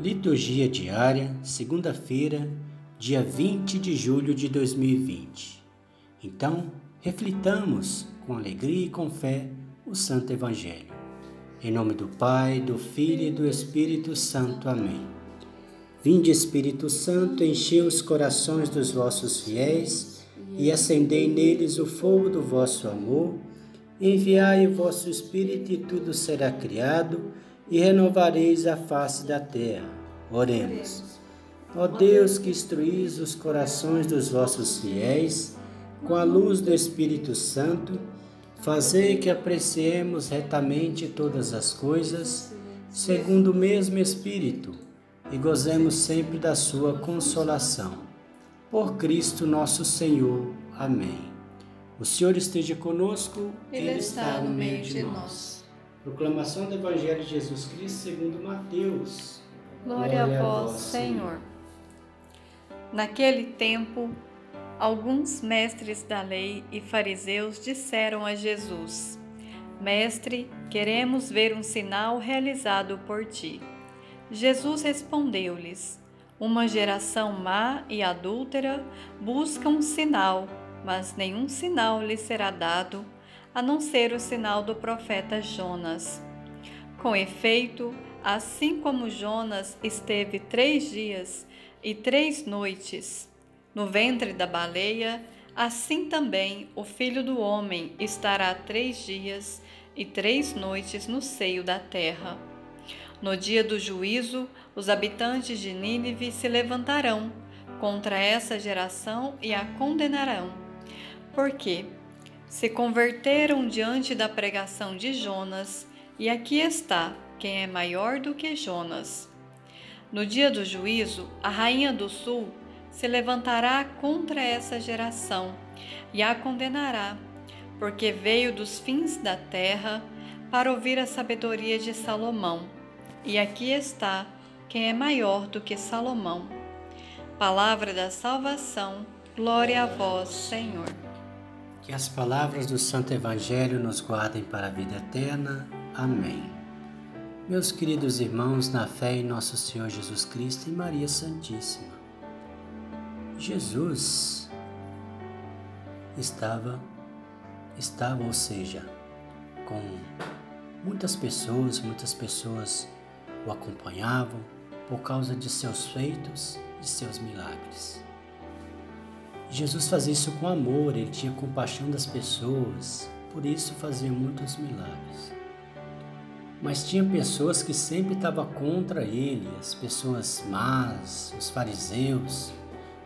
Liturgia diária, segunda-feira, dia 20 de julho de 2020. Então, reflitamos com alegria e com fé o Santo Evangelho. Em nome do Pai, do Filho e do Espírito Santo. Amém. Vinde, Espírito Santo, enchei os corações dos vossos fiéis e acendei neles o fogo do vosso amor. Enviai o vosso Espírito e tudo será criado e renovareis a face da terra. Oremos. Ó Deus que instruís os corações dos vossos fiéis com a luz do Espírito Santo, fazei que apreciemos retamente todas as coisas, segundo o mesmo Espírito, e gozemos sempre da sua consolação. Por Cristo nosso Senhor. Amém. O Senhor esteja conosco, Ele, Ele está no meio de nós. Proclamação do Evangelho de Jesus Cristo segundo Mateus. Glória, Glória a vós, Senhor. Naquele tempo, alguns mestres da lei e fariseus disseram a Jesus: Mestre, queremos ver um sinal realizado por ti. Jesus respondeu-lhes: Uma geração má e adúltera busca um sinal, mas nenhum sinal lhe será dado a não ser o sinal do profeta Jonas. Com efeito, assim como Jonas esteve três dias e três noites no ventre da baleia, assim também o filho do homem estará três dias e três noites no seio da terra. No dia do juízo, os habitantes de Nínive se levantarão contra essa geração e a condenarão. Porque se converteram diante da pregação de Jonas, e aqui está quem é maior do que Jonas. No dia do juízo, a rainha do sul se levantará contra essa geração e a condenará, porque veio dos fins da terra para ouvir a sabedoria de Salomão. E aqui está quem é maior do que Salomão. Palavra da salvação, glória a vós, Senhor. Que as palavras do Santo Evangelho nos guardem para a vida eterna. Amém. Meus queridos irmãos, na fé em nosso Senhor Jesus Cristo e Maria Santíssima, Jesus estava, estava, ou seja, com muitas pessoas, muitas pessoas o acompanhavam por causa de seus feitos e seus milagres. Jesus fazia isso com amor, ele tinha compaixão das pessoas, por isso fazia muitos milagres. Mas tinha pessoas que sempre estavam contra ele, as pessoas más, os fariseus,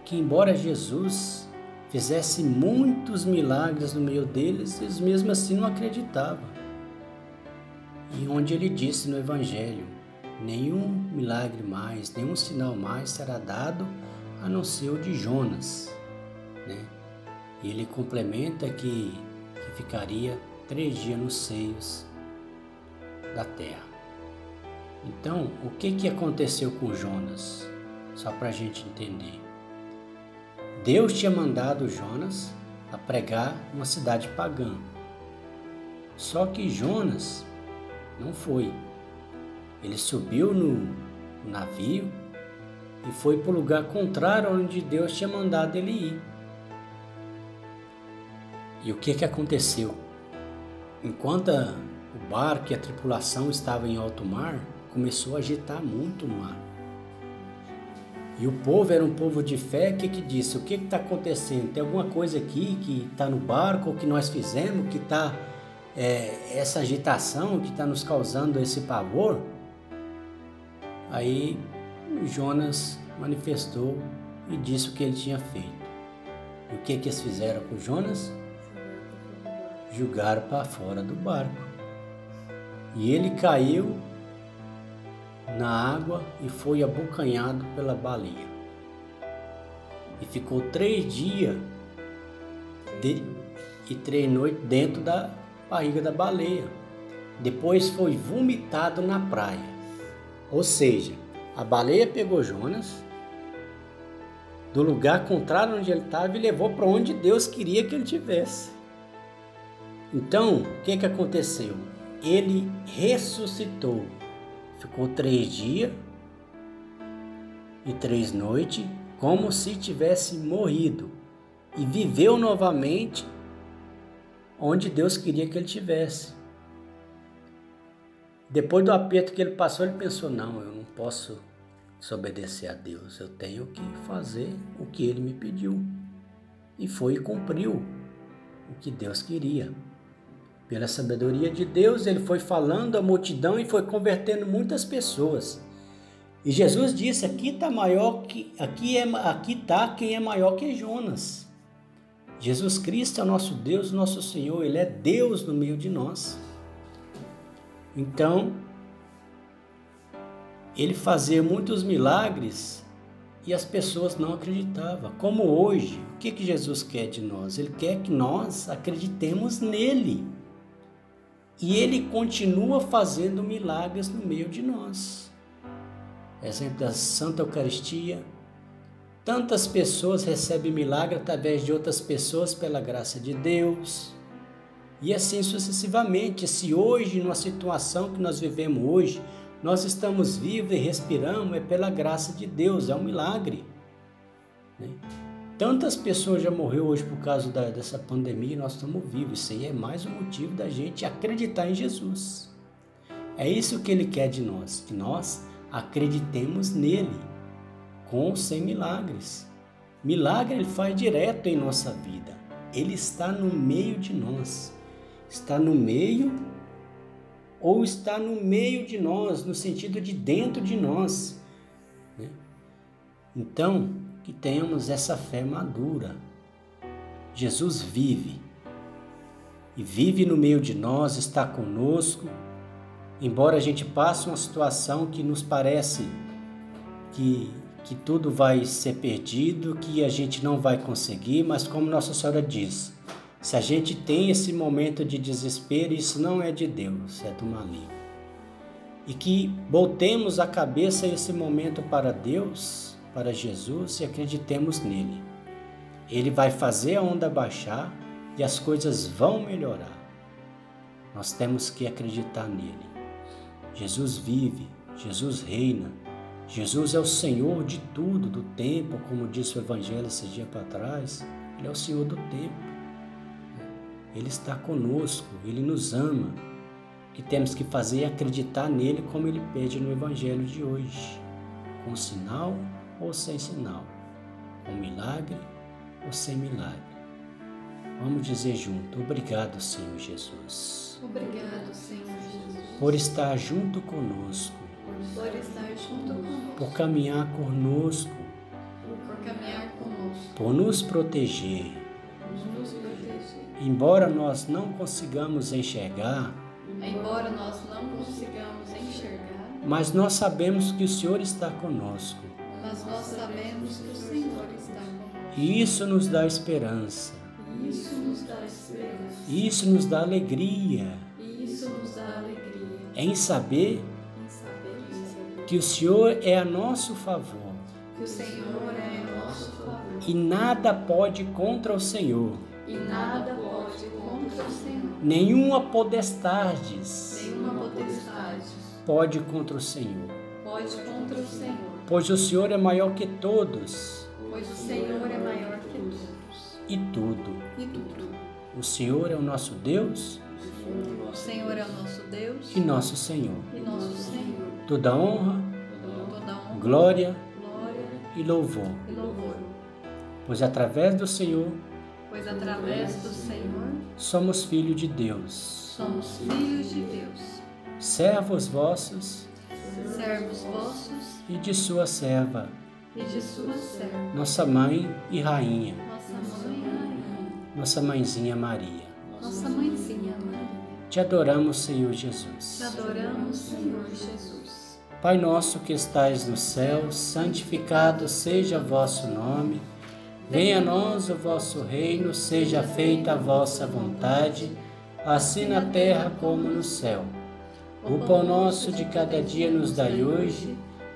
que embora Jesus fizesse muitos milagres no meio deles, eles mesmo assim não acreditavam. E onde ele disse no Evangelho: nenhum milagre mais, nenhum sinal mais será dado a não ser o de Jonas. Né? E ele complementa que, que ficaria três dias nos seios da terra. Então, o que, que aconteceu com Jonas? Só para a gente entender. Deus tinha mandado Jonas a pregar uma cidade pagã. Só que Jonas não foi. Ele subiu no navio e foi para o lugar contrário onde Deus tinha mandado ele ir. E o que, que aconteceu? Enquanto o barco e a tripulação estavam em alto mar, começou a agitar muito o mar. E o povo era um povo de fé, que, que disse? O que está acontecendo? Tem alguma coisa aqui que está no barco, que nós fizemos, que está é, essa agitação, que está nos causando esse pavor? Aí Jonas manifestou e disse o que ele tinha feito. E o que, que eles fizeram com Jonas? Jogaram para fora do barco. E ele caiu na água e foi abocanhado pela baleia. E ficou três dias de, e três noites dentro da barriga da baleia. Depois foi vomitado na praia. Ou seja, a baleia pegou Jonas do lugar contrário onde ele estava e levou para onde Deus queria que ele tivesse. Então, o que, que aconteceu? Ele ressuscitou. Ficou três dias e três noites, como se tivesse morrido, e viveu novamente onde Deus queria que ele tivesse. Depois do aperto que ele passou, ele pensou: não, eu não posso desobedecer a Deus, eu tenho que fazer o que ele me pediu. E foi e cumpriu o que Deus queria. Pela sabedoria de Deus, ele foi falando à multidão e foi convertendo muitas pessoas. E Jesus disse: aqui está maior que aqui é aqui tá quem é maior que Jonas. Jesus Cristo é o nosso Deus, nosso Senhor, ele é Deus no meio de nós. Então, ele fazia muitos milagres e as pessoas não acreditavam. Como hoje, o que, que Jesus quer de nós? Ele quer que nós acreditemos nele. E ele continua fazendo milagres no meio de nós. Exemplo da Santa Eucaristia. Tantas pessoas recebem milagre através de outras pessoas pela graça de Deus. E assim sucessivamente. Se hoje, numa situação que nós vivemos hoje, nós estamos vivos e respiramos, é pela graça de Deus, é um milagre. Né? Tantas pessoas já morreram hoje por causa da, dessa pandemia e nós estamos vivos. Isso aí é mais um motivo da gente acreditar em Jesus. É isso que Ele quer de nós, que nós acreditemos nele, com ou sem milagres. Milagre Ele faz direto em nossa vida. Ele está no meio de nós está no meio ou está no meio de nós, no sentido de dentro de nós. Né? Então, que tenhamos essa fé madura. Jesus vive e vive no meio de nós, está conosco. Embora a gente passe uma situação que nos parece que, que tudo vai ser perdido, que a gente não vai conseguir, mas como Nossa Senhora diz, se a gente tem esse momento de desespero, isso não é de Deus, é do maligno. E que voltemos a cabeça esse momento para Deus, para Jesus e acreditemos nele. Ele vai fazer a onda baixar e as coisas vão melhorar. Nós temos que acreditar nele. Jesus vive, Jesus reina, Jesus é o Senhor de tudo, do tempo, como disse o Evangelho esses dias para trás. Ele é o Senhor do tempo. Ele está conosco, ele nos ama. O que temos que fazer é acreditar nele como ele pede no Evangelho de hoje, com sinal ou sem sinal, com milagre ou sem milagre. Vamos dizer junto: Obrigado, Senhor Jesus. Obrigado, Senhor Jesus. Por estar junto conosco. Por estar junto conosco. Por caminhar conosco. Por caminhar conosco. Por nos proteger Embora nós não consigamos enxergar, embora nós não consigamos enxergar, mas nós sabemos que o Senhor está conosco. Mas nós sabemos que o Senhor está conosco. E isso nos dá esperança. Isso nos dá esperança. Isso nos dá alegria. Isso nos dá alegria. Em saber, em saber que o Senhor é a nosso favor. Que o Senhor é a nosso favor. E nada pode contra o Senhor. E nada pode contra o Senhor. Nenhuma potestades. Nenhuma potestade. Pode contra o Senhor. Pode contra o Senhor. Pois o Senhor é maior que todos. Pois o Senhor é maior que todos. E tudo. E tudo. O Senhor é o nosso Deus. O Senhor é o nosso Deus. E nosso Senhor. E nosso Senhor. Toda honra. Toda honra. Glória. Glória. E louvor. E louvor. Pois através do Senhor pois através do Senhor somos filhos de Deus. Somos filhos de Deus. Servos vossos, servos vossos e de sua serva, e de sua serva, nossa mãe e rainha, nossa mãezinha Maria. Nossa mãezinha Maria. Te adoramos, Senhor Jesus. Te adoramos, Senhor Jesus. Pai nosso que estais no céu, santificado seja vosso nome. Venha a nós o vosso reino, seja feita a vossa vontade, assim na terra como no céu. O pão nosso de cada dia nos dai hoje,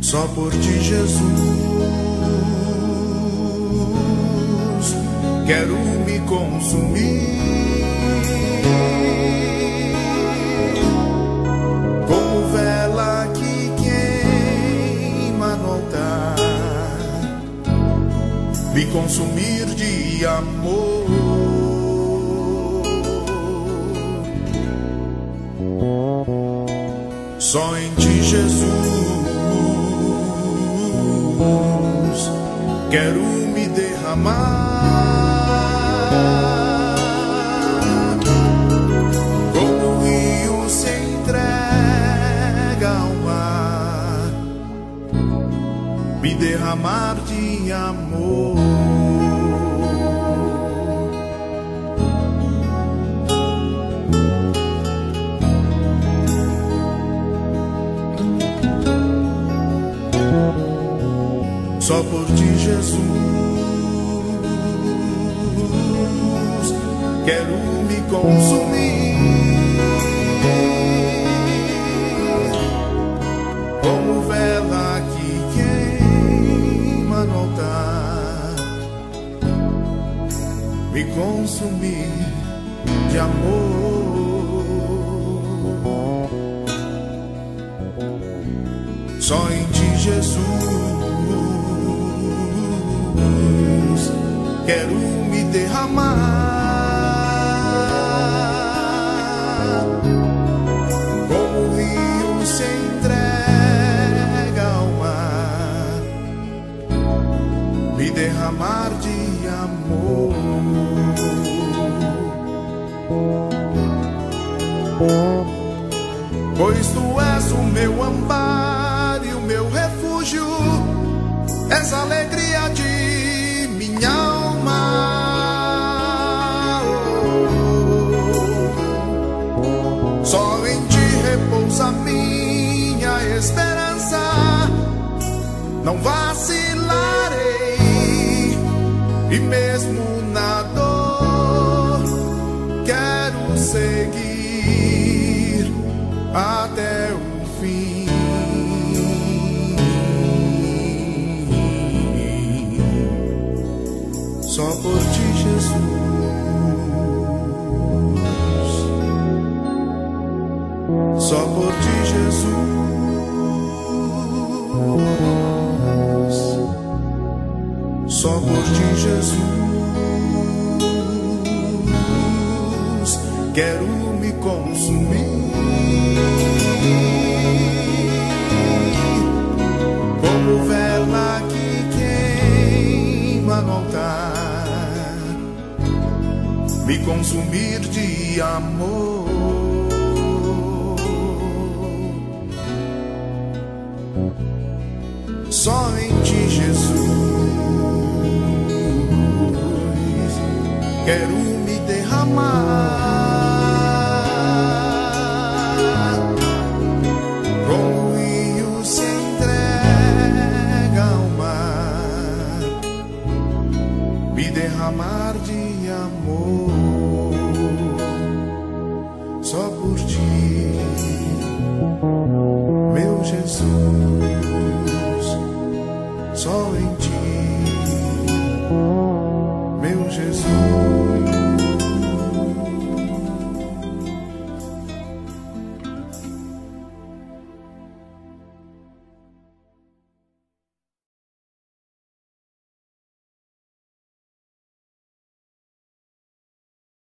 Só por ti, Jesus, quero me consumir. Como vela que queima no me consumir de amor. Só em ti, Jesus. Quero me derramar. Como o rio se entrega ao mar, me derramar de amor. Quero me consumir. Como vela que queima no altar, me consumir de amor. Só em ti, Jesus quero me derramar derramar de amor. Pois tu és o meu amparo e o meu refúgio, és a alegria de minha alma. Só em ti repousa minha esperança, não vacilarei, e mesmo na dor quero seguir até o fim. Só por ti, Jesus. Só por ti, Jesus. Quero me consumir. Como vela que queima no altar, me consumir de amor. Ti, Jesus, quero me derramar. Como o rio se entrega ao mar, me derramar de amor. Só por ti, meu Jesus, só em ti, Jesus.